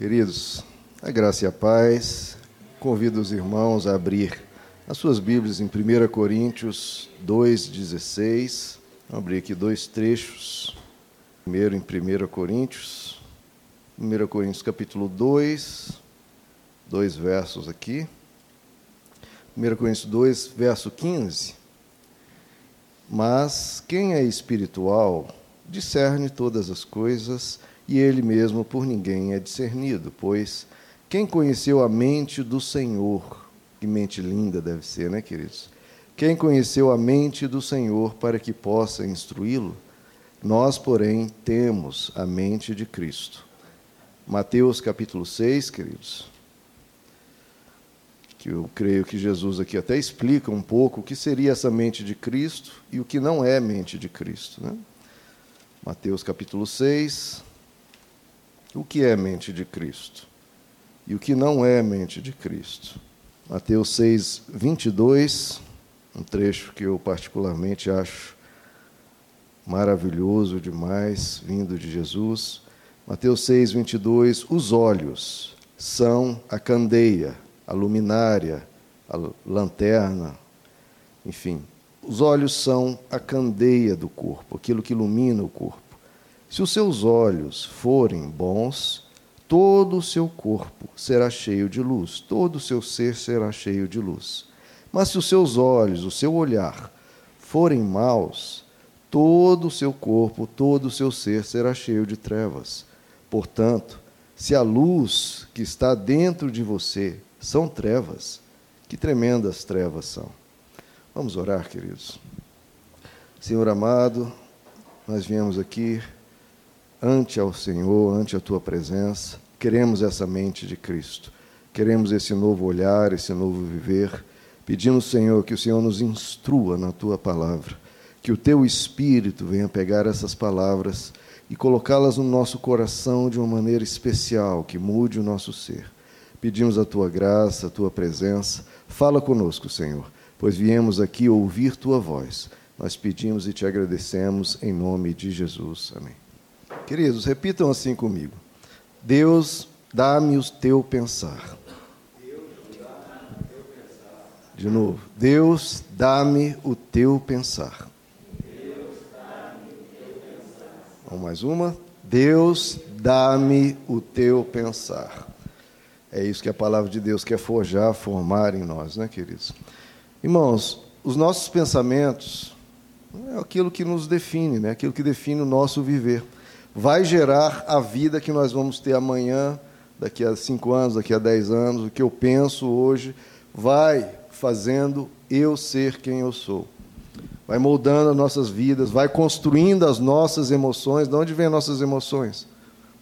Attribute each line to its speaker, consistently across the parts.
Speaker 1: Queridos, a graça e a paz, convido os irmãos a abrir as suas Bíblias em 1 Coríntios 2,16. Vamos abrir aqui dois trechos. Primeiro em 1 Coríntios, 1 Coríntios capítulo 2, dois versos aqui. 1 Coríntios 2, verso 15. Mas quem é espiritual discerne todas as coisas e ele mesmo por ninguém é discernido, pois quem conheceu a mente do Senhor, que mente linda deve ser, né, queridos? Quem conheceu a mente do Senhor para que possa instruí-lo? Nós, porém, temos a mente de Cristo. Mateus capítulo 6, queridos, que eu creio que Jesus aqui até explica um pouco o que seria essa mente de Cristo e o que não é mente de Cristo. Né? Mateus capítulo 6, o que é mente de Cristo e o que não é mente de Cristo. Mateus 6, 22, um trecho que eu particularmente acho maravilhoso demais, vindo de Jesus. Mateus 6, 22, os olhos são a candeia, a luminária, a lanterna, enfim. Os olhos são a candeia do corpo, aquilo que ilumina o corpo. Se os seus olhos forem bons, todo o seu corpo será cheio de luz, todo o seu ser será cheio de luz. Mas se os seus olhos, o seu olhar, forem maus, todo o seu corpo, todo o seu ser será cheio de trevas. Portanto, se a luz que está dentro de você são trevas, que tremendas trevas são. Vamos orar, queridos. Senhor amado, nós viemos aqui ante ao Senhor, ante a tua presença. Queremos essa mente de Cristo. Queremos esse novo olhar, esse novo viver. Pedimos, Senhor, que o Senhor nos instrua na tua palavra, que o teu espírito venha pegar essas palavras e colocá-las no nosso coração de uma maneira especial, que mude o nosso ser. Pedimos a tua graça, a tua presença. Fala conosco, Senhor, pois viemos aqui ouvir tua voz. Nós pedimos e te agradecemos em nome de Jesus. Amém. Queridos, repitam assim comigo. Deus, dá-me o teu pensar. De novo. Deus, dá-me o teu pensar. Vamos mais uma. Deus, dá-me o teu pensar. É isso que a palavra de Deus quer forjar, formar em nós, né, queridos? Irmãos, os nossos pensamentos é aquilo que nos define, né? aquilo que define o nosso viver vai gerar a vida que nós vamos ter amanhã, daqui a cinco anos, daqui a dez anos. O que eu penso hoje vai fazendo eu ser quem eu sou. Vai moldando as nossas vidas, vai construindo as nossas emoções. De onde vêm as nossas emoções?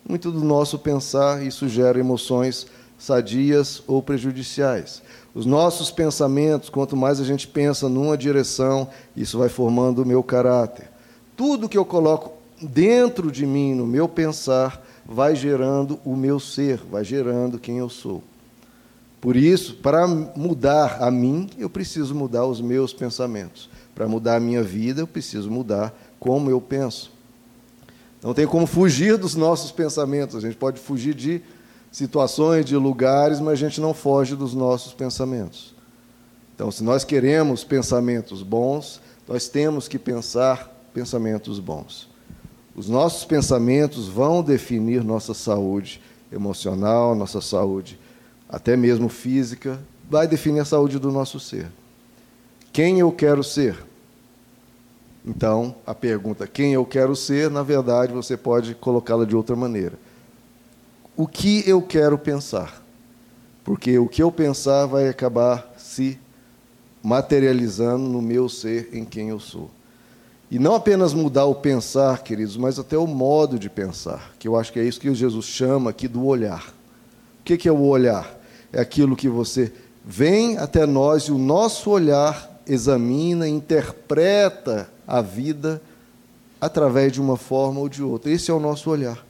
Speaker 1: Muito do nosso pensar, isso gera emoções sadias ou prejudiciais. Os nossos pensamentos, quanto mais a gente pensa numa direção, isso vai formando o meu caráter. Tudo que eu coloco dentro de mim, no meu pensar, vai gerando o meu ser, vai gerando quem eu sou. Por isso, para mudar a mim, eu preciso mudar os meus pensamentos. Para mudar a minha vida, eu preciso mudar como eu penso. Não tem como fugir dos nossos pensamentos. A gente pode fugir de situações, de lugares, mas a gente não foge dos nossos pensamentos. Então, se nós queremos pensamentos bons, nós temos que pensar pensamentos bons. Os nossos pensamentos vão definir nossa saúde emocional, nossa saúde até mesmo física, vai definir a saúde do nosso ser. Quem eu quero ser? Então, a pergunta quem eu quero ser, na verdade, você pode colocá-la de outra maneira. O que eu quero pensar? Porque o que eu pensar vai acabar se materializando no meu ser, em quem eu sou. E não apenas mudar o pensar, queridos, mas até o modo de pensar, que eu acho que é isso que Jesus chama aqui do olhar. O que é o olhar? É aquilo que você vem até nós e o nosso olhar examina, interpreta a vida através de uma forma ou de outra. Esse é o nosso olhar.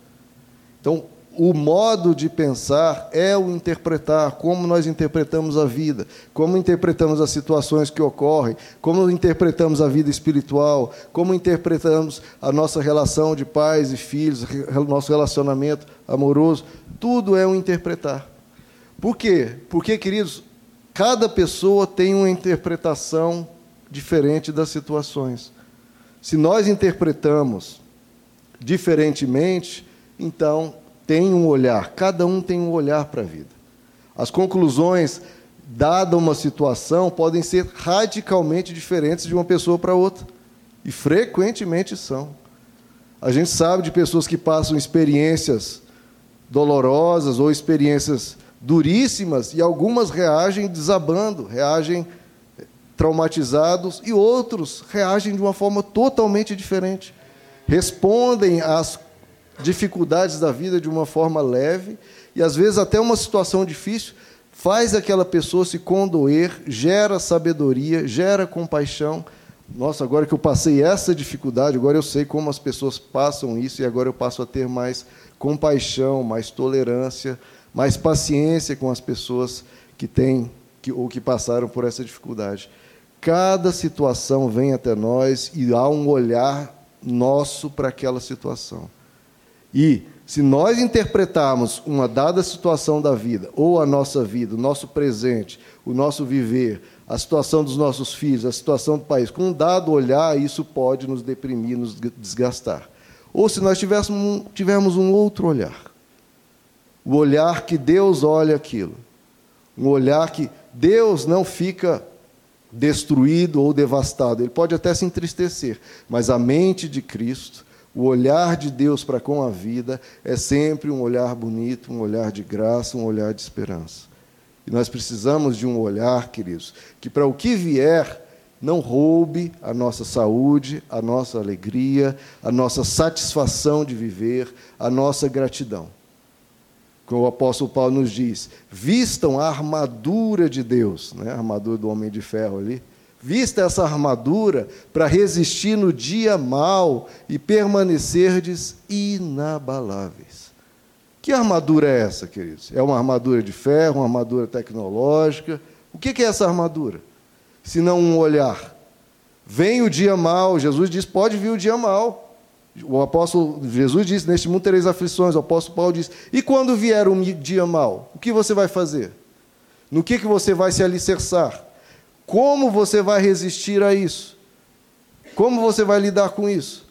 Speaker 1: Então, o modo de pensar é o interpretar, como nós interpretamos a vida, como interpretamos as situações que ocorrem, como interpretamos a vida espiritual, como interpretamos a nossa relação de pais e filhos, nosso relacionamento amoroso. Tudo é um interpretar. Por quê? Porque, queridos, cada pessoa tem uma interpretação diferente das situações. Se nós interpretamos diferentemente, então tem um olhar, cada um tem um olhar para a vida. As conclusões, dada uma situação, podem ser radicalmente diferentes de uma pessoa para outra. E frequentemente são. A gente sabe de pessoas que passam experiências dolorosas ou experiências duríssimas e algumas reagem desabando, reagem traumatizados e outros reagem de uma forma totalmente diferente. Respondem às dificuldades da vida de uma forma leve e às vezes até uma situação difícil faz aquela pessoa se condoer, gera sabedoria, gera compaixão. Nossa, agora que eu passei essa dificuldade, agora eu sei como as pessoas passam isso e agora eu passo a ter mais compaixão, mais tolerância, mais paciência com as pessoas que têm que, ou que passaram por essa dificuldade. Cada situação vem até nós e há um olhar nosso para aquela situação. E se nós interpretarmos uma dada situação da vida, ou a nossa vida, o nosso presente, o nosso viver, a situação dos nossos filhos, a situação do país, com um dado olhar, isso pode nos deprimir, nos desgastar. Ou se nós tivéssemos, tivermos um outro olhar, o olhar que Deus olha aquilo, um olhar que Deus não fica destruído ou devastado, ele pode até se entristecer, mas a mente de Cristo o olhar de Deus para com a vida é sempre um olhar bonito, um olhar de graça, um olhar de esperança. E nós precisamos de um olhar, queridos, que para o que vier não roube a nossa saúde, a nossa alegria, a nossa satisfação de viver, a nossa gratidão. Como o apóstolo Paulo nos diz, vistam a armadura de Deus, né? a armadura do homem de ferro ali, Vista essa armadura para resistir no dia mau e permanecerdes inabaláveis. Que armadura é essa, queridos? É uma armadura de ferro, uma armadura tecnológica? O que é essa armadura? Se não um olhar. Vem o dia mau, Jesus diz: pode vir o dia mau. O apóstolo Jesus disse: Neste mundo tereis aflições. O apóstolo Paulo diz: E quando vier um dia mau, o que você vai fazer? No que, que você vai se alicerçar? Como você vai resistir a isso? Como você vai lidar com isso?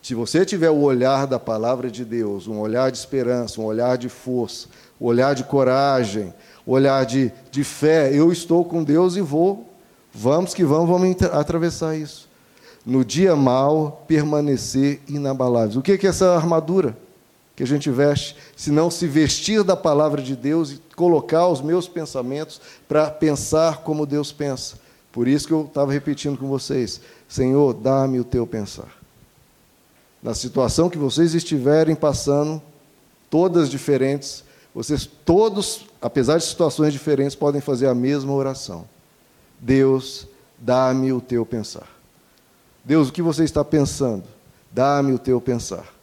Speaker 1: Se você tiver o olhar da palavra de Deus, um olhar de esperança, um olhar de força, um olhar de coragem, um olhar de, de fé, eu estou com Deus e vou, vamos que vamos, vamos atravessar isso. No dia mal, permanecer inabaláveis. O que é essa armadura? Que a gente veste, se não se vestir da palavra de Deus e colocar os meus pensamentos para pensar como Deus pensa. Por isso que eu estava repetindo com vocês: Senhor, dá-me o teu pensar. Na situação que vocês estiverem passando, todas diferentes, vocês todos, apesar de situações diferentes, podem fazer a mesma oração. Deus, dá-me o teu pensar. Deus, o que você está pensando? Dá-me o teu pensar.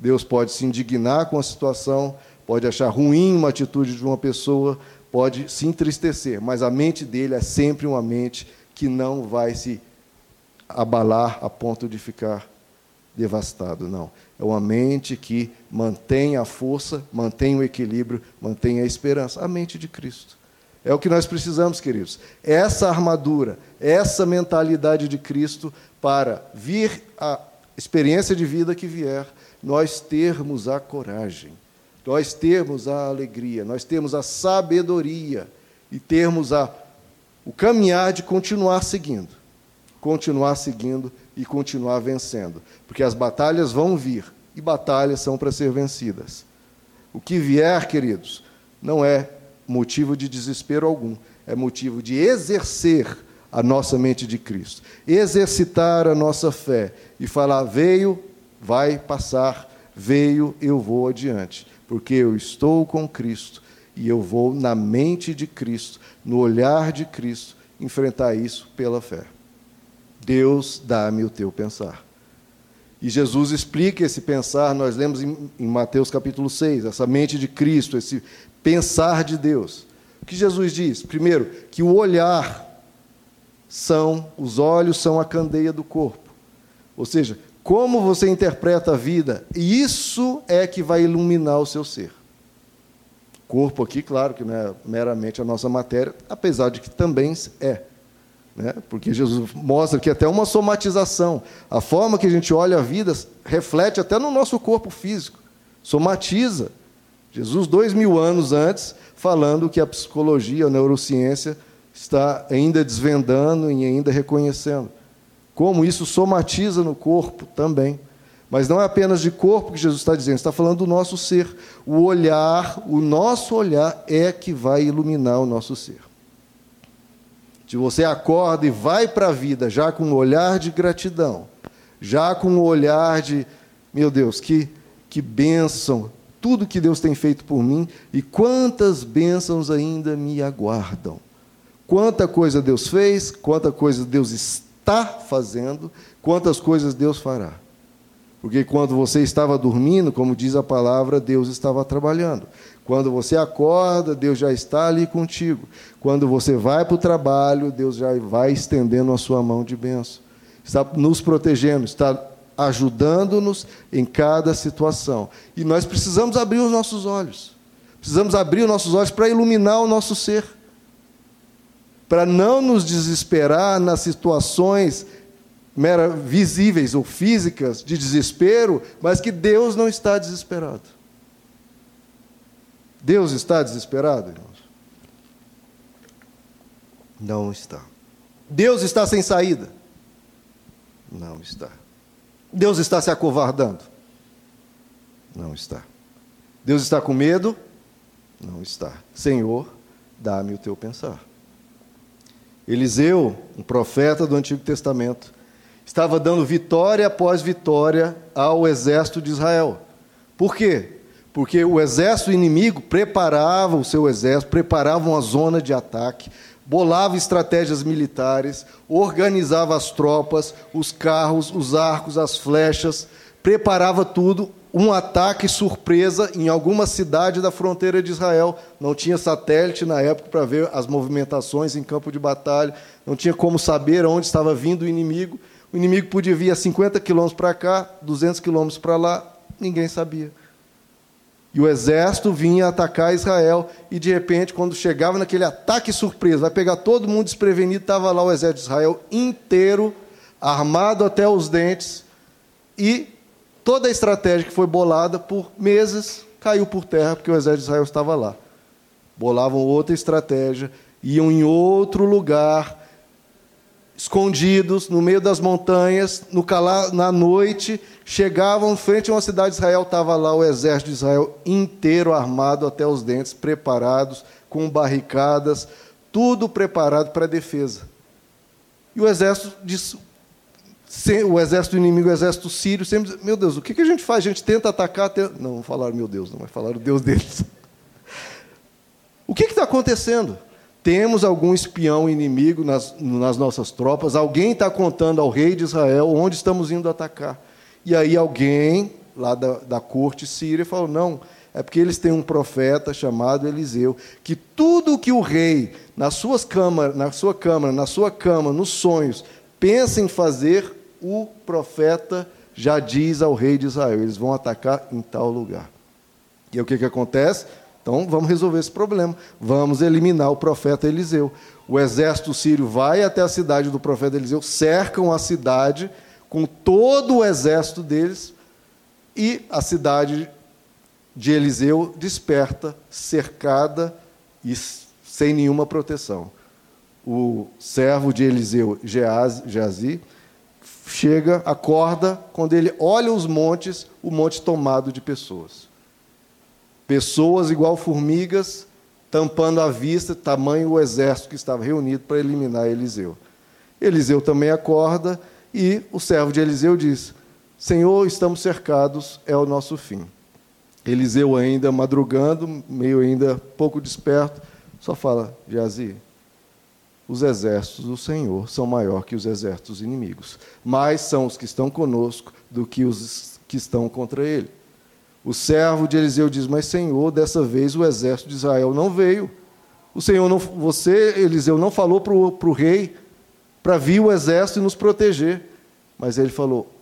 Speaker 1: Deus pode se indignar com a situação, pode achar ruim uma atitude de uma pessoa, pode se entristecer, mas a mente dele é sempre uma mente que não vai se abalar a ponto de ficar devastado, não. É uma mente que mantém a força, mantém o equilíbrio, mantém a esperança. A mente de Cristo. É o que nós precisamos, queridos. Essa armadura, essa mentalidade de Cristo para vir a experiência de vida que vier, nós termos a coragem, nós termos a alegria, nós temos a sabedoria e termos a, o caminhar de continuar seguindo, continuar seguindo e continuar vencendo, porque as batalhas vão vir e batalhas são para ser vencidas. O que vier, queridos, não é motivo de desespero algum, é motivo de exercer a nossa mente de Cristo, exercitar a nossa fé e falar: veio vai passar, veio, eu vou adiante, porque eu estou com Cristo e eu vou na mente de Cristo, no olhar de Cristo, enfrentar isso pela fé. Deus, dá-me o teu pensar. E Jesus explica esse pensar, nós lemos em, Mateus capítulo 6, essa mente de Cristo, esse pensar de Deus. O que Jesus diz? Primeiro, que o olhar são, os olhos são a candeia do corpo. Ou seja, como você interpreta a vida, isso é que vai iluminar o seu ser. Corpo aqui, claro que não é meramente a nossa matéria, apesar de que também é. Né? Porque Jesus mostra que até uma somatização. A forma que a gente olha a vida reflete até no nosso corpo físico. Somatiza. Jesus, dois mil anos antes, falando que a psicologia, a neurociência, está ainda desvendando e ainda reconhecendo. Como isso somatiza no corpo também. Mas não é apenas de corpo que Jesus está dizendo, está falando do nosso ser. O olhar, o nosso olhar é que vai iluminar o nosso ser. Se você acorda e vai para a vida já com um olhar de gratidão, já com um olhar de, meu Deus, que, que bênção, tudo que Deus tem feito por mim e quantas bênçãos ainda me aguardam. Quanta coisa Deus fez, quanta coisa Deus está fazendo, quantas coisas Deus fará. Porque quando você estava dormindo, como diz a palavra, Deus estava trabalhando. Quando você acorda, Deus já está ali contigo. Quando você vai para o trabalho, Deus já vai estendendo a sua mão de bênção. Está nos protegendo, está ajudando-nos em cada situação. E nós precisamos abrir os nossos olhos. Precisamos abrir os nossos olhos para iluminar o nosso ser. Para não nos desesperar nas situações mera visíveis ou físicas de desespero, mas que Deus não está desesperado. Deus está desesperado, irmãos? Não está. Deus está sem saída? Não está. Deus está se acovardando? Não está. Deus está com medo? Não está. Senhor, dá-me o teu pensar. Eliseu, um profeta do Antigo Testamento, estava dando vitória após vitória ao exército de Israel. Por quê? Porque o exército inimigo preparava o seu exército, preparava uma zona de ataque, bolava estratégias militares, organizava as tropas, os carros, os arcos, as flechas, preparava tudo, um ataque surpresa em alguma cidade da fronteira de Israel. Não tinha satélite na época para ver as movimentações em campo de batalha, não tinha como saber onde estava vindo o inimigo. O inimigo podia vir a 50 quilômetros para cá, 200 quilômetros para lá, ninguém sabia. E o exército vinha atacar Israel, e de repente, quando chegava naquele ataque surpresa, vai pegar todo mundo desprevenido, estava lá o exército de Israel inteiro, armado até os dentes, e toda a estratégia que foi bolada por meses caiu por terra, porque o exército de Israel estava lá. Bolavam outra estratégia, iam em outro lugar, escondidos no meio das montanhas, no calar, na noite, chegavam frente a uma cidade de Israel, estava lá o exército de Israel inteiro armado até os dentes, preparados, com barricadas, tudo preparado para a defesa. E o exército disse, o exército inimigo, o exército sírio, sempre meu Deus, o que, a gente faz? A gente tenta atacar, tenta... não, não falaram meu Deus, não, mas falaram o Deus deles. O que está acontecendo? Temos algum espião inimigo nas, nas nossas tropas, alguém está contando ao rei de Israel onde estamos indo atacar. E aí alguém lá da, da corte síria falou: não, é porque eles têm um profeta chamado Eliseu, que tudo que o rei, nas suas câmaras, na sua câmara, na sua cama, nos sonhos, pensa em fazer, o profeta já diz ao rei de Israel: eles vão atacar em tal lugar. E o que, que acontece? Então vamos resolver esse problema. Vamos eliminar o profeta Eliseu. O exército sírio vai até a cidade do profeta Eliseu, cercam a cidade com todo o exército deles e a cidade de Eliseu desperta, cercada e sem nenhuma proteção. O servo de Eliseu, Geazi, chega, acorda, quando ele olha os montes, o monte tomado de pessoas. Pessoas igual formigas, tampando a vista, tamanho o exército que estava reunido para eliminar Eliseu. Eliseu também acorda e o servo de Eliseu diz: Senhor, estamos cercados, é o nosso fim. Eliseu, ainda madrugando, meio ainda pouco desperto, só fala: Jazi, os exércitos do Senhor são maior que os exércitos inimigos. Mais são os que estão conosco do que os que estão contra ele. O servo de Eliseu diz: Mas Senhor, dessa vez o exército de Israel não veio. O Senhor não, você, Eliseu, não falou para o rei para vir o exército e nos proteger. Mas ele falou,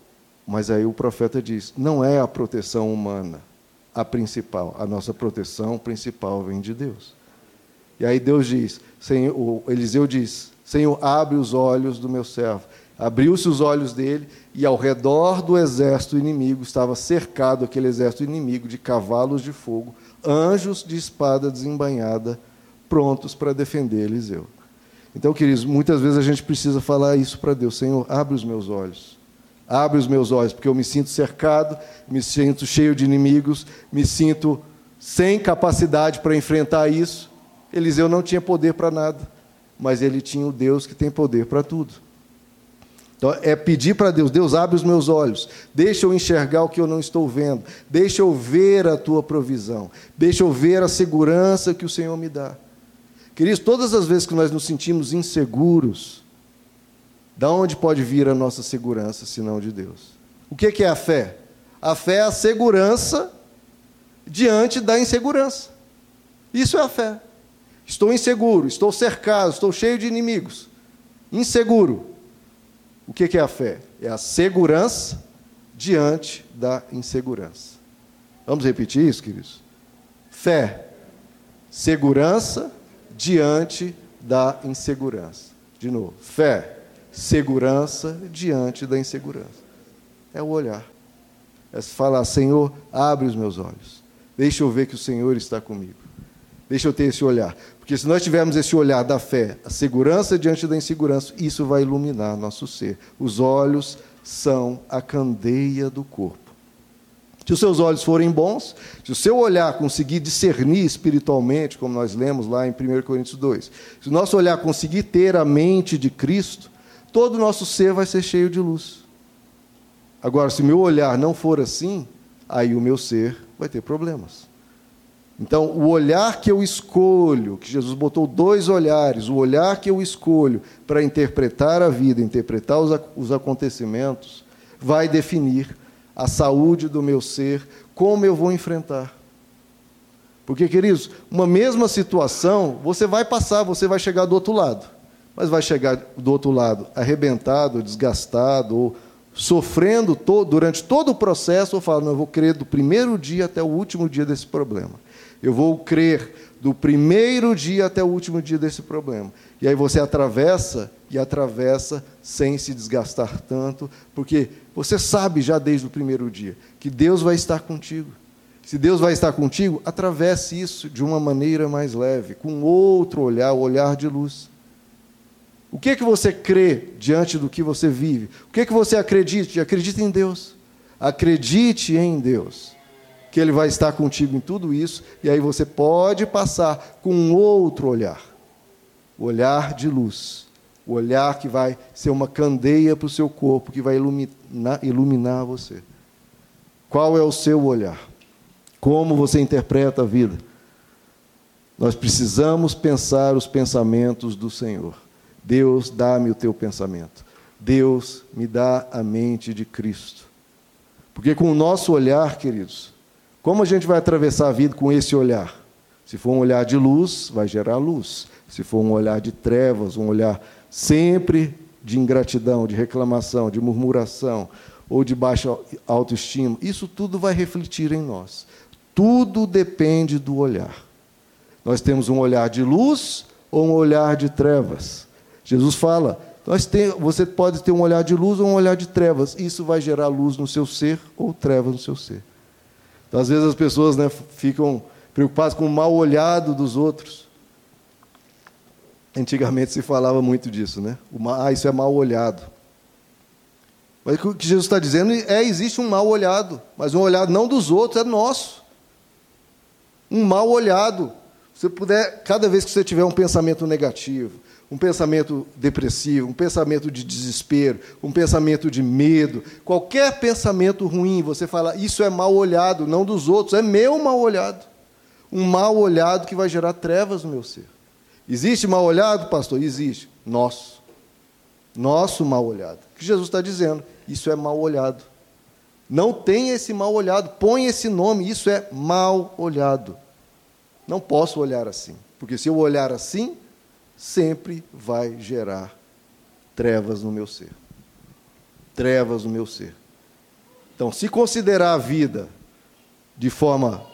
Speaker 1: mas aí o profeta diz: não é a proteção humana a principal, a nossa proteção principal vem de Deus. E aí Deus diz, Senhor, Eliseu diz: Senhor, abre os olhos do meu servo. Abriu-se os olhos dele, e ao redor do exército inimigo estava cercado aquele exército inimigo de cavalos de fogo, anjos de espada desembainhada, prontos para defender Eliseu. Então, queridos, muitas vezes a gente precisa falar isso para Deus: Senhor, abre os meus olhos. Abre os meus olhos, porque eu me sinto cercado, me sinto cheio de inimigos, me sinto sem capacidade para enfrentar isso. Eliseu não tinha poder para nada, mas ele tinha o Deus que tem poder para tudo. Então, é pedir para Deus: Deus, abre os meus olhos, deixa eu enxergar o que eu não estou vendo, deixa eu ver a tua provisão, deixa eu ver a segurança que o Senhor me dá. Queridos, todas as vezes que nós nos sentimos inseguros, da onde pode vir a nossa segurança, senão de Deus? O que é a fé? A fé é a segurança diante da insegurança. Isso é a fé. Estou inseguro, estou cercado, estou cheio de inimigos. Inseguro. O que é a fé? É a segurança diante da insegurança. Vamos repetir isso, queridos? Fé, segurança diante da insegurança. De novo, fé, segurança diante da insegurança. É o olhar. É falar, Senhor, abre os meus olhos. Deixa eu ver que o Senhor está comigo. Deixa eu ter esse olhar. Porque se nós tivermos esse olhar da fé, a segurança diante da insegurança, isso vai iluminar nosso ser. Os olhos são a candeia do corpo. Se os seus olhos forem bons, se o seu olhar conseguir discernir espiritualmente, como nós lemos lá em 1 Coríntios 2, se o nosso olhar conseguir ter a mente de Cristo, todo o nosso ser vai ser cheio de luz. Agora, se meu olhar não for assim, aí o meu ser vai ter problemas. Então, o olhar que eu escolho, que Jesus botou dois olhares, o olhar que eu escolho para interpretar a vida, interpretar os, os acontecimentos, vai definir a saúde do meu ser, como eu vou enfrentar. Porque, queridos, uma mesma situação, você vai passar, você vai chegar do outro lado. Mas vai chegar do outro lado arrebentado, desgastado, ou sofrendo durante todo o processo, ou falando, eu vou crer do primeiro dia até o último dia desse problema. Eu vou crer do primeiro dia até o último dia desse problema. E aí você atravessa e atravessa sem se desgastar tanto, porque você sabe já desde o primeiro dia que Deus vai estar contigo. Se Deus vai estar contigo, atravesse isso de uma maneira mais leve, com outro olhar, o olhar de luz. O que é que você crê diante do que você vive? O que é que você acredita? Acredite em Deus. Acredite em Deus que Ele vai estar contigo em tudo isso, e aí você pode passar com um outro olhar o olhar de luz, o olhar que vai ser uma candeia para o seu corpo, que vai iluminar, iluminar você. Qual é o seu olhar? Como você interpreta a vida? Nós precisamos pensar os pensamentos do Senhor. Deus, dá-me o teu pensamento. Deus, me dá a mente de Cristo. Porque com o nosso olhar, queridos, como a gente vai atravessar a vida com esse olhar? Se for um olhar de luz, vai gerar luz. Se for um olhar de trevas, um olhar sempre de ingratidão, de reclamação, de murmuração ou de baixa autoestima, isso tudo vai refletir em nós. Tudo depende do olhar. Nós temos um olhar de luz ou um olhar de trevas. Jesus fala: tem, você pode ter um olhar de luz ou um olhar de trevas. Isso vai gerar luz no seu ser ou trevas no seu ser. Então, às vezes as pessoas né, ficam preocupadas com o mal olhado dos outros. Antigamente se falava muito disso, né? Ah, isso é mal olhado. Mas o que Jesus está dizendo é: existe um mal olhado, mas um olhado não dos outros, é nosso. Um mal olhado. Se puder, cada vez que você tiver um pensamento negativo, um pensamento depressivo, um pensamento de desespero, um pensamento de medo, qualquer pensamento ruim, você fala, isso é mal olhado, não dos outros, é meu mal olhado. Um mal olhado que vai gerar trevas no meu ser. Existe mal olhado, pastor? Existe. Nosso. Nosso mal olhado. O que Jesus está dizendo? Isso é mal olhado. Não tem esse mal olhado, põe esse nome, isso é mal olhado. Não posso olhar assim, porque se eu olhar assim, sempre vai gerar trevas no meu ser. Trevas no meu ser. Então, se considerar a vida de forma.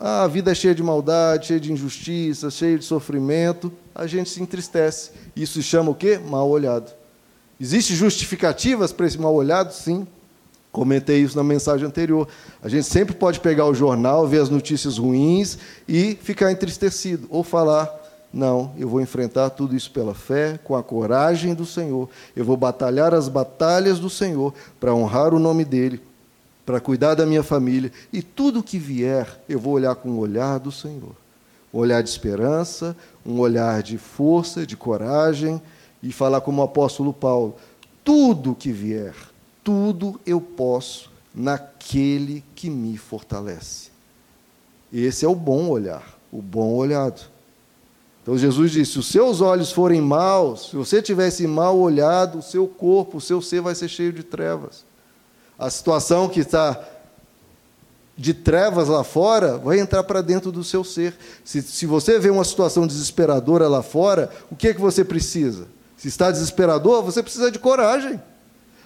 Speaker 1: Ah, a vida é cheia de maldade, cheia de injustiça, cheia de sofrimento, a gente se entristece. Isso se chama o quê? Mal olhado. Existem justificativas para esse mal olhado? Sim. Comentei isso na mensagem anterior. A gente sempre pode pegar o jornal, ver as notícias ruins e ficar entristecido. Ou falar: não, eu vou enfrentar tudo isso pela fé, com a coragem do Senhor. Eu vou batalhar as batalhas do Senhor para honrar o nome dEle, para cuidar da minha família. E tudo que vier, eu vou olhar com o olhar do Senhor. Um olhar de esperança, um olhar de força, de coragem, e falar como o apóstolo Paulo: tudo que vier, tudo eu posso naquele que me fortalece. Esse é o bom olhar, o bom olhado. Então Jesus disse: se os seus olhos forem maus, se você tivesse mal olhado, o seu corpo, o seu ser vai ser cheio de trevas. A situação que está de trevas lá fora vai entrar para dentro do seu ser. Se, se você vê uma situação desesperadora lá fora, o que é que você precisa? Se está desesperador, você precisa de coragem.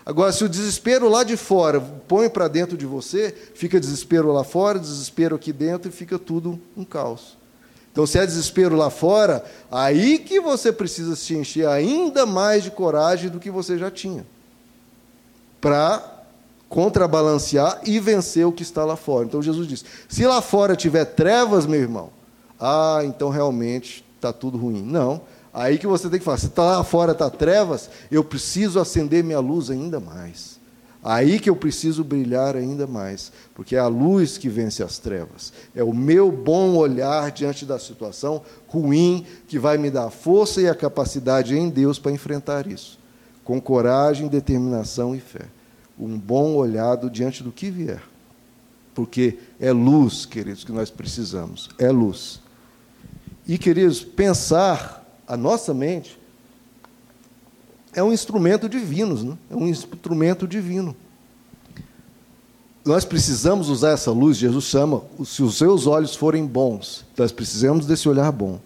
Speaker 1: Agora, se o desespero lá de fora põe para dentro de você, fica desespero lá fora, desespero aqui dentro e fica tudo um caos. Então, se é desespero lá fora, aí que você precisa se encher ainda mais de coragem do que você já tinha. Para contrabalancear e vencer o que está lá fora. Então, Jesus diz: se lá fora tiver trevas, meu irmão, ah, então realmente está tudo ruim. Não. Aí que você tem que falar, se está lá fora está trevas, eu preciso acender minha luz ainda mais. Aí que eu preciso brilhar ainda mais, porque é a luz que vence as trevas. É o meu bom olhar diante da situação ruim que vai me dar a força e a capacidade em Deus para enfrentar isso, com coragem, determinação e fé. Um bom olhado diante do que vier. Porque é luz, queridos, que nós precisamos. É luz. E, queridos, pensar a nossa mente é um instrumento divino, né? é um instrumento divino. Nós precisamos usar essa luz, Jesus chama, se os seus olhos forem bons, nós precisamos desse olhar bom.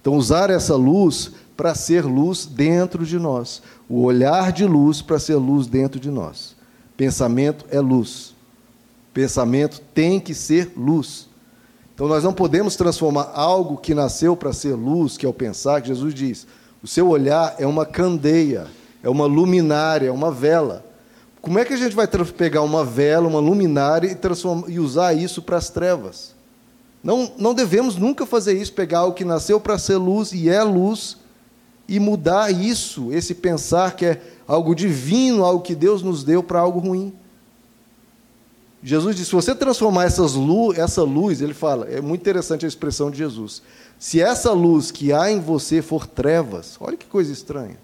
Speaker 1: Então, usar essa luz para ser luz dentro de nós. O olhar de luz para ser luz dentro de nós. Pensamento é luz. Pensamento tem que ser luz. Então nós não podemos transformar algo que nasceu para ser luz, que é o pensar, que Jesus diz: o seu olhar é uma candeia, é uma luminária, é uma vela. Como é que a gente vai pegar uma vela, uma luminária e, e usar isso para as trevas? Não, não devemos nunca fazer isso, pegar algo que nasceu para ser luz e é luz, e mudar isso, esse pensar que é algo divino, algo que Deus nos deu para algo ruim. Jesus disse: se você transformar essas essa luz, ele fala, é muito interessante a expressão de Jesus. Se essa luz que há em você for trevas, olha que coisa estranha.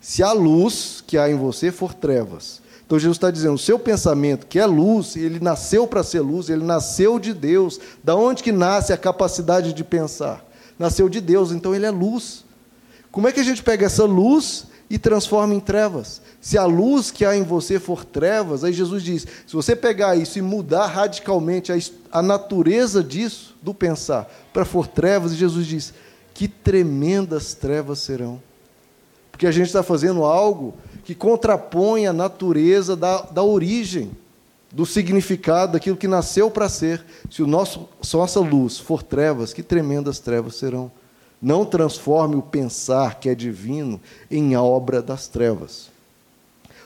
Speaker 1: Se a luz que há em você for trevas. Então Jesus está dizendo: o seu pensamento, que é luz, ele nasceu para ser luz, ele nasceu de Deus. Da onde que nasce a capacidade de pensar? Nasceu de Deus, então ele é luz. Como é que a gente pega essa luz e transforma em trevas. Se a luz que há em você for trevas, aí Jesus diz: se você pegar isso e mudar radicalmente a, a natureza disso, do pensar, para for trevas, Jesus diz: que tremendas trevas serão. Porque a gente está fazendo algo que contrapõe a natureza da, da origem, do significado daquilo que nasceu para ser. Se o nosso, se nossa luz for trevas, que tremendas trevas serão. Não transforme o pensar que é divino em obra das trevas.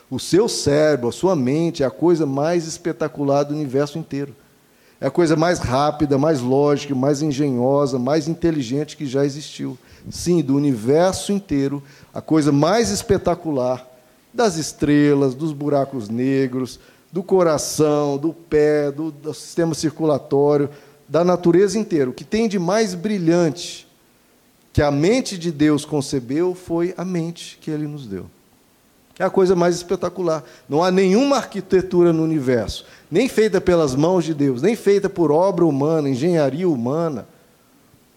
Speaker 1: O seu cérebro, a sua mente é a coisa mais espetacular do universo inteiro. É a coisa mais rápida, mais lógica, mais engenhosa, mais inteligente que já existiu. Sim, do universo inteiro, a coisa mais espetacular das estrelas, dos buracos negros, do coração, do pé, do, do sistema circulatório, da natureza inteira. O que tem de mais brilhante que a mente de Deus concebeu foi a mente que ele nos deu. É a coisa mais espetacular. Não há nenhuma arquitetura no universo, nem feita pelas mãos de Deus, nem feita por obra humana, engenharia humana,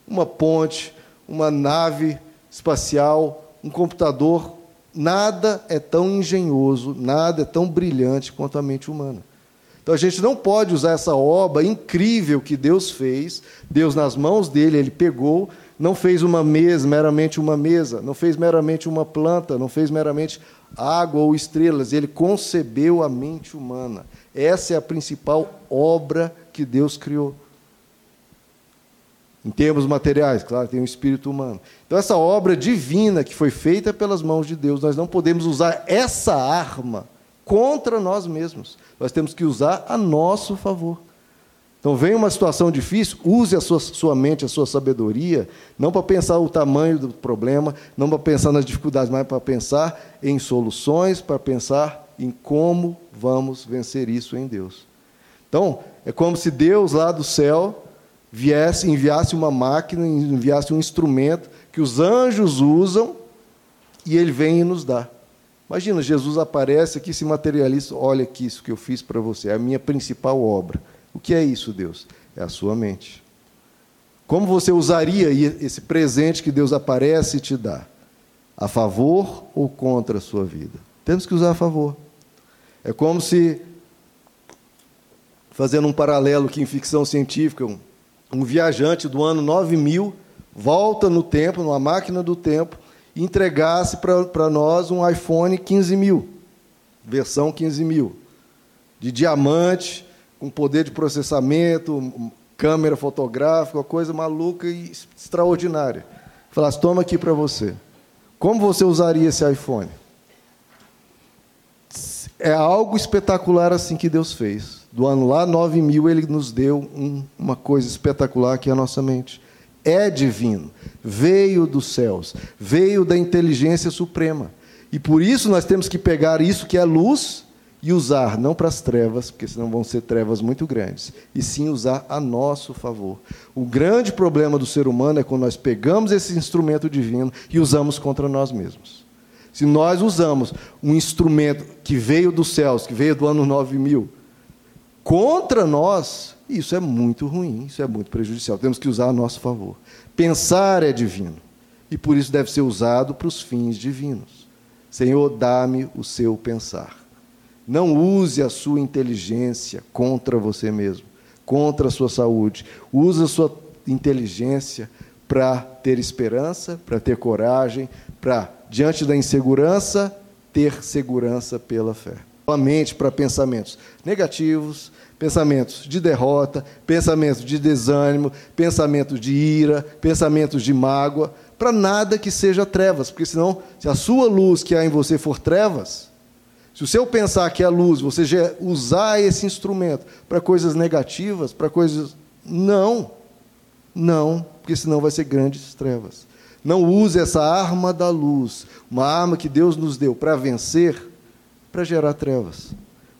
Speaker 1: uma ponte, uma nave espacial, um computador, nada é tão engenhoso, nada é tão brilhante quanto a mente humana. Então a gente não pode usar essa obra incrível que Deus fez, Deus nas mãos dele, ele pegou, não fez uma mesa, meramente uma mesa, não fez meramente uma planta, não fez meramente água ou estrelas, ele concebeu a mente humana. Essa é a principal obra que Deus criou. Em termos materiais, claro, tem o um espírito humano. Então, essa obra divina que foi feita pelas mãos de Deus, nós não podemos usar essa arma contra nós mesmos. Nós temos que usar a nosso favor. Então, vem uma situação difícil, use a sua, sua mente, a sua sabedoria, não para pensar o tamanho do problema, não para pensar nas dificuldades, mas para pensar em soluções, para pensar em como vamos vencer isso em Deus. Então, é como se Deus lá do céu viesse, enviasse uma máquina, enviasse um instrumento que os anjos usam e ele vem e nos dá. Imagina, Jesus aparece aqui, se materializa, olha aqui isso que eu fiz para você, é a minha principal obra. O que é isso, Deus? É a sua mente. Como você usaria esse presente que Deus aparece e te dá? A favor ou contra a sua vida? Temos que usar a favor. É como se, fazendo um paralelo aqui em ficção científica, um, um viajante do ano 9000 volta no tempo, numa máquina do tempo, entregasse para nós um iPhone 15 mil, versão 15 mil, de diamante, com poder de processamento, câmera fotográfica, uma coisa maluca e extraordinária. Falasse, toma aqui para você. Como você usaria esse iPhone? É algo espetacular assim que Deus fez. Do ano lá 9 mil, Ele nos deu um, uma coisa espetacular que é a nossa mente é divino, veio dos céus, veio da inteligência suprema. E por isso nós temos que pegar isso que é luz e usar, não para as trevas, porque senão vão ser trevas muito grandes, e sim usar a nosso favor. O grande problema do ser humano é quando nós pegamos esse instrumento divino e usamos contra nós mesmos. Se nós usamos um instrumento que veio dos céus, que veio do ano 9000, contra nós, isso é muito ruim, isso é muito prejudicial. Temos que usar a nosso favor. Pensar é divino e por isso deve ser usado para os fins divinos. Senhor, dá-me o seu pensar. Não use a sua inteligência contra você mesmo, contra a sua saúde. Use a sua inteligência para ter esperança, para ter coragem, para, diante da insegurança, ter segurança pela fé. A mente para pensamentos negativos, pensamentos de derrota, pensamentos de desânimo, pensamentos de ira, pensamentos de mágoa, para nada que seja trevas, porque senão, se a sua luz que há em você for trevas, se o seu pensar que é luz, você já usar esse instrumento para coisas negativas, para coisas. Não, não, porque senão vai ser grandes trevas. Não use essa arma da luz, uma arma que Deus nos deu para vencer, para gerar trevas.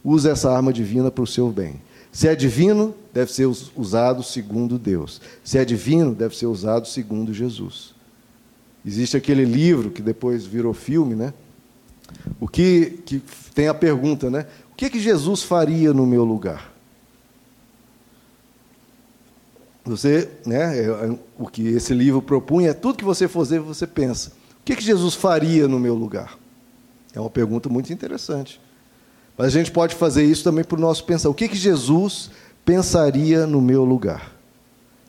Speaker 1: Use essa arma divina para o seu bem. Se é divino, deve ser usado segundo Deus. Se é divino, deve ser usado segundo Jesus. Existe aquele livro que depois virou filme, né? O que, que tem a pergunta, né? O que, que Jesus faria no meu lugar? Você, né? É, é, o que esse livro propunha é tudo que você fazer, você pensa. O que, que Jesus faria no meu lugar? É uma pergunta muito interessante. Mas a gente pode fazer isso também para o nosso pensar. O que, que Jesus pensaria no meu lugar?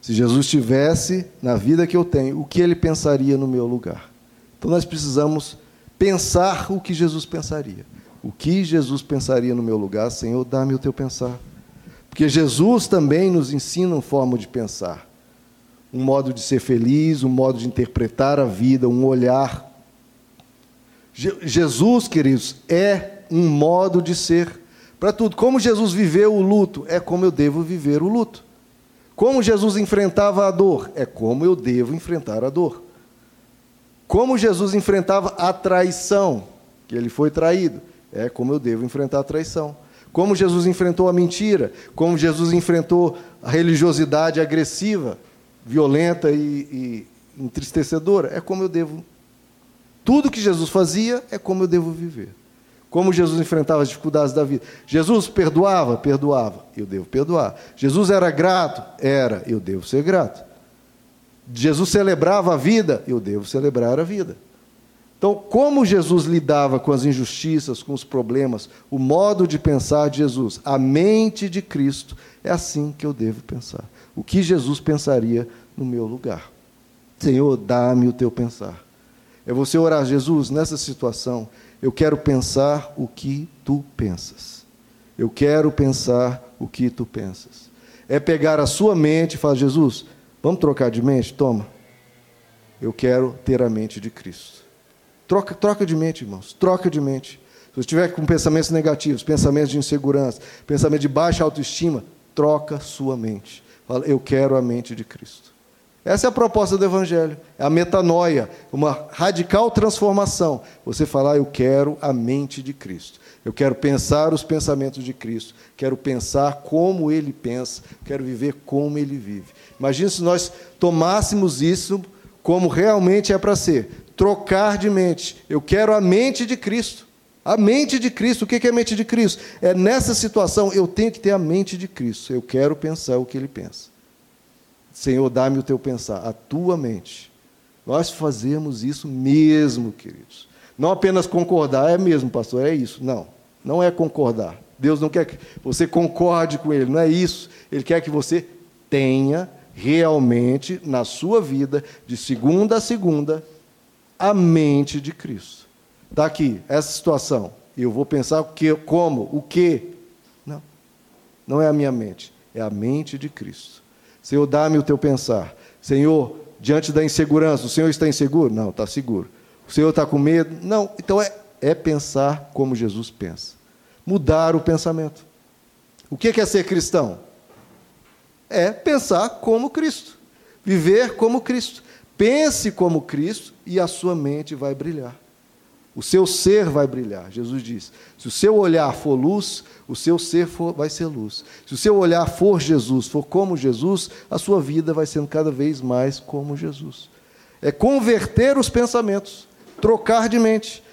Speaker 1: Se Jesus estivesse na vida que eu tenho, o que ele pensaria no meu lugar? Então nós precisamos pensar o que Jesus pensaria. O que Jesus pensaria no meu lugar, Senhor, dá-me o teu pensar. Porque Jesus também nos ensina uma forma de pensar, um modo de ser feliz, um modo de interpretar a vida, um olhar. Je Jesus, queridos, é um modo de ser para tudo. Como Jesus viveu o luto, é como eu devo viver o luto. Como Jesus enfrentava a dor, é como eu devo enfrentar a dor. Como Jesus enfrentava a traição, que ele foi traído, é como eu devo enfrentar a traição. Como Jesus enfrentou a mentira, como Jesus enfrentou a religiosidade agressiva, violenta e, e entristecedora, é como eu devo. Tudo que Jesus fazia é como eu devo viver. Como Jesus enfrentava as dificuldades da vida. Jesus perdoava? Perdoava. Eu devo perdoar. Jesus era grato? Era. Eu devo ser grato. Jesus celebrava a vida? Eu devo celebrar a vida. Então, como Jesus lidava com as injustiças, com os problemas, o modo de pensar de Jesus, a mente de Cristo, é assim que eu devo pensar. O que Jesus pensaria no meu lugar? Senhor, dá-me o teu pensar. É você orar, Jesus, nessa situação, eu quero pensar o que tu pensas. Eu quero pensar o que tu pensas. É pegar a sua mente e falar, Jesus, vamos trocar de mente? Toma. Eu quero ter a mente de Cristo. Troca, troca de mente, irmãos. Troca de mente. Se você estiver com pensamentos negativos, pensamentos de insegurança, pensamento de baixa autoestima, troca sua mente. Fala, eu quero a mente de Cristo. Essa é a proposta do Evangelho. É a metanoia, uma radical transformação. Você falar, eu quero a mente de Cristo. Eu quero pensar os pensamentos de Cristo. Quero pensar como Ele pensa. Quero viver como Ele vive. Imagina se nós tomássemos isso como realmente é para ser. Trocar de mente. Eu quero a mente de Cristo. A mente de Cristo. O que é a mente de Cristo? É nessa situação eu tenho que ter a mente de Cristo. Eu quero pensar o que Ele pensa. Senhor, dá-me o teu pensar, a tua mente. Nós fazemos isso mesmo, queridos. Não apenas concordar, é mesmo, pastor, é isso. Não, não é concordar. Deus não quer que você concorde com Ele, não é isso. Ele quer que você tenha realmente na sua vida, de segunda a segunda, a mente de Cristo. Está aqui, essa situação. Eu vou pensar o que, como, o que. Não, não é a minha mente, é a mente de Cristo. Senhor, dá-me o teu pensar. Senhor, diante da insegurança, o Senhor está inseguro? Não, está seguro. O Senhor está com medo? Não. Então é, é pensar como Jesus pensa. Mudar o pensamento. O que é ser cristão? É pensar como Cristo. Viver como Cristo. Pense como Cristo e a sua mente vai brilhar. O seu ser vai brilhar. Jesus diz: se o seu olhar for luz, o seu ser for, vai ser luz. Se o seu olhar for Jesus, for como Jesus, a sua vida vai sendo cada vez mais como Jesus. É converter os pensamentos, trocar de mente,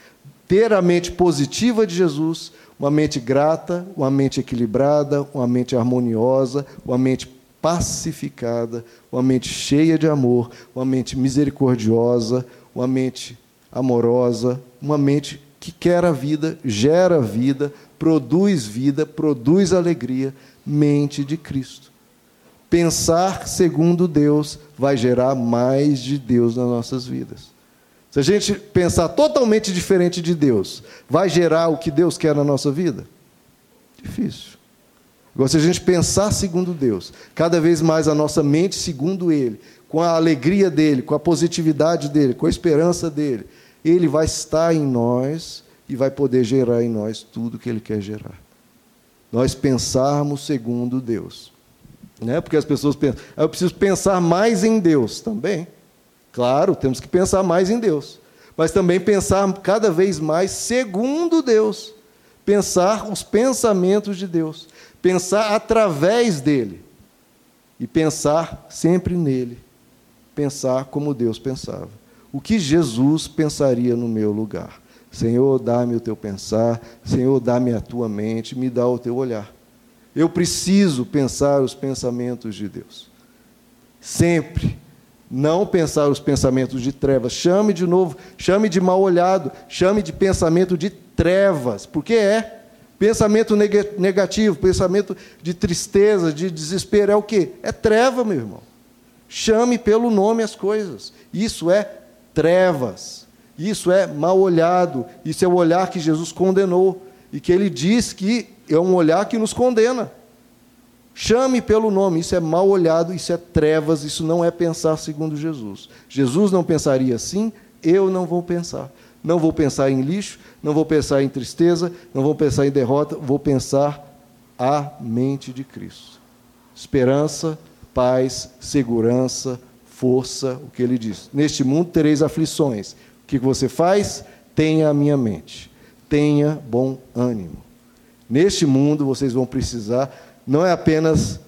Speaker 1: ter a mente positiva de Jesus, uma mente grata, uma mente equilibrada, uma mente harmoniosa, uma mente pacificada, uma mente cheia de amor, uma mente misericordiosa, uma mente amorosa, uma mente que quer a vida, gera vida, produz vida, produz alegria, mente de Cristo. Pensar segundo Deus vai gerar mais de Deus nas nossas vidas. Se a gente pensar totalmente diferente de Deus, vai gerar o que Deus quer na nossa vida? Difícil. Agora, se a gente pensar segundo Deus, cada vez mais a nossa mente segundo Ele, com a alegria dele, com a positividade dele, com a esperança dele, Ele vai estar em nós e vai poder gerar em nós tudo que Ele quer gerar. Nós pensarmos segundo Deus. Né? Porque as pessoas pensam, ah, eu preciso pensar mais em Deus também. Claro, temos que pensar mais em Deus. Mas também pensar cada vez mais segundo Deus. Pensar os pensamentos de Deus pensar através dele e pensar sempre nele, pensar como Deus pensava. O que Jesus pensaria no meu lugar? Senhor, dá-me o teu pensar, Senhor, dá-me a tua mente, me dá o teu olhar. Eu preciso pensar os pensamentos de Deus. Sempre. Não pensar os pensamentos de trevas. Chame de novo, chame de mal olhado, chame de pensamento de trevas, porque é. Pensamento negativo, pensamento de tristeza, de desespero, é o quê? É treva, meu irmão. Chame pelo nome as coisas. Isso é trevas. Isso é mal olhado. Isso é o olhar que Jesus condenou. E que ele diz que é um olhar que nos condena. Chame pelo nome, isso é mal olhado, isso é trevas, isso não é pensar segundo Jesus. Jesus não pensaria assim, eu não vou pensar. Não vou pensar em lixo, não vou pensar em tristeza, não vou pensar em derrota, vou pensar a mente de Cristo. Esperança, paz, segurança, força, o que ele diz. Neste mundo tereis aflições. O que você faz? Tenha a minha mente. Tenha bom ânimo. Neste mundo vocês vão precisar, não é apenas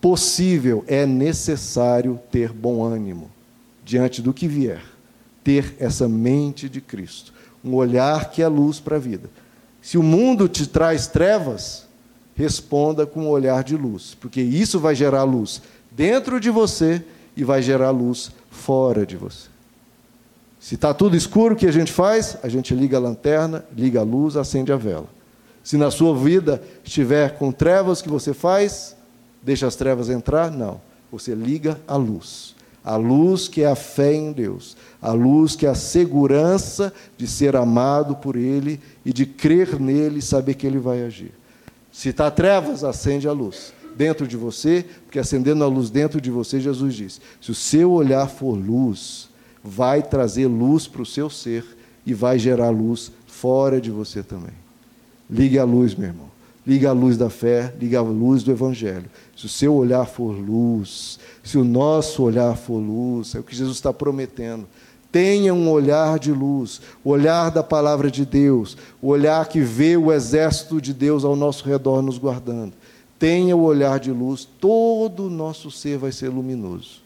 Speaker 1: possível, é necessário ter bom ânimo diante do que vier ter essa mente de Cristo, um olhar que é luz para a vida. Se o mundo te traz trevas, responda com um olhar de luz, porque isso vai gerar luz dentro de você e vai gerar luz fora de você. Se está tudo escuro, o que a gente faz? A gente liga a lanterna, liga a luz, acende a vela. Se na sua vida estiver com trevas, o que você faz? Deixa as trevas entrar? Não. Você liga a luz. A luz que é a fé em Deus. A luz que é a segurança de ser amado por Ele e de crer nele e saber que Ele vai agir. Se está trevas, acende a luz dentro de você, porque acendendo a luz dentro de você, Jesus diz: se o seu olhar for luz, vai trazer luz para o seu ser e vai gerar luz fora de você também. Ligue a luz, meu irmão. Ligue a luz da fé, ligue a luz do Evangelho. Se o seu olhar for luz, se o nosso olhar for luz, é o que Jesus está prometendo. Tenha um olhar de luz, o olhar da palavra de Deus, o olhar que vê o exército de Deus ao nosso redor nos guardando. Tenha o olhar de luz, todo o nosso ser vai ser luminoso.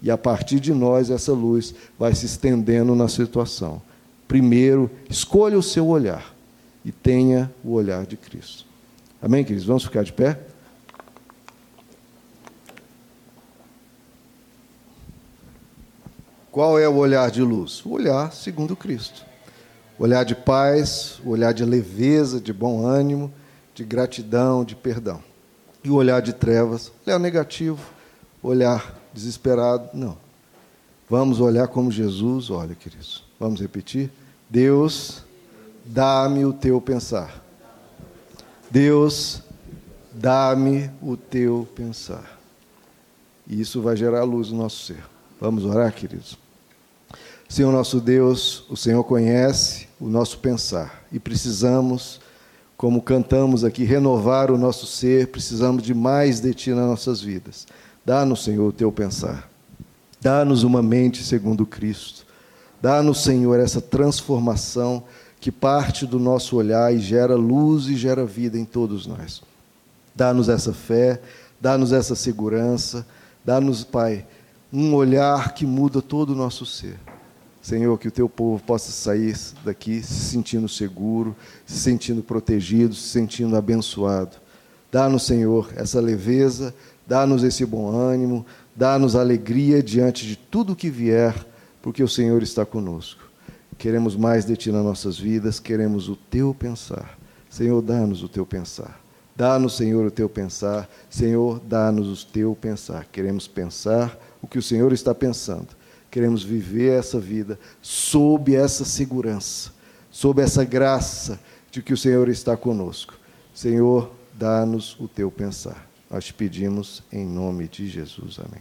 Speaker 1: E a partir de nós, essa luz vai se estendendo na situação. Primeiro, escolha o seu olhar e tenha o olhar de Cristo. Amém, queridos? Vamos ficar de pé? Qual é o olhar de luz? O olhar segundo Cristo. O olhar de paz, o olhar de leveza, de bom ânimo, de gratidão, de perdão. E o olhar de trevas, olhar negativo, olhar desesperado, não. Vamos olhar como Jesus olha, queridos. Vamos repetir? Deus, dá-me o teu pensar. Deus, dá-me o teu pensar. E isso vai gerar luz no nosso ser. Vamos orar, queridos? Senhor nosso Deus, o Senhor conhece o nosso pensar e precisamos, como cantamos aqui, renovar o nosso ser, precisamos de mais de Ti nas nossas vidas. Dá-nos, Senhor, o Teu pensar. Dá-nos uma mente segundo Cristo. Dá-nos, Senhor, essa transformação que parte do nosso olhar e gera luz e gera vida em todos nós. Dá-nos essa fé, dá-nos essa segurança, dá-nos, Pai, um olhar que muda todo o nosso ser. Senhor, que o teu povo possa sair daqui se sentindo seguro, se sentindo protegido, se sentindo abençoado. Dá-nos, Senhor, essa leveza, dá-nos esse bom ânimo, dá-nos alegria diante de tudo que vier, porque o Senhor está conosco. Queremos mais de Ti nas nossas vidas, queremos o Teu pensar. Senhor, dá-nos o Teu pensar. Dá-nos, Senhor, o Teu pensar. Senhor, dá-nos o Teu pensar. Queremos pensar o que o Senhor está pensando. Queremos viver essa vida sob essa segurança, sob essa graça de que o Senhor está conosco. Senhor, dá-nos o Teu pensar. Nós te pedimos em nome de Jesus. Amém.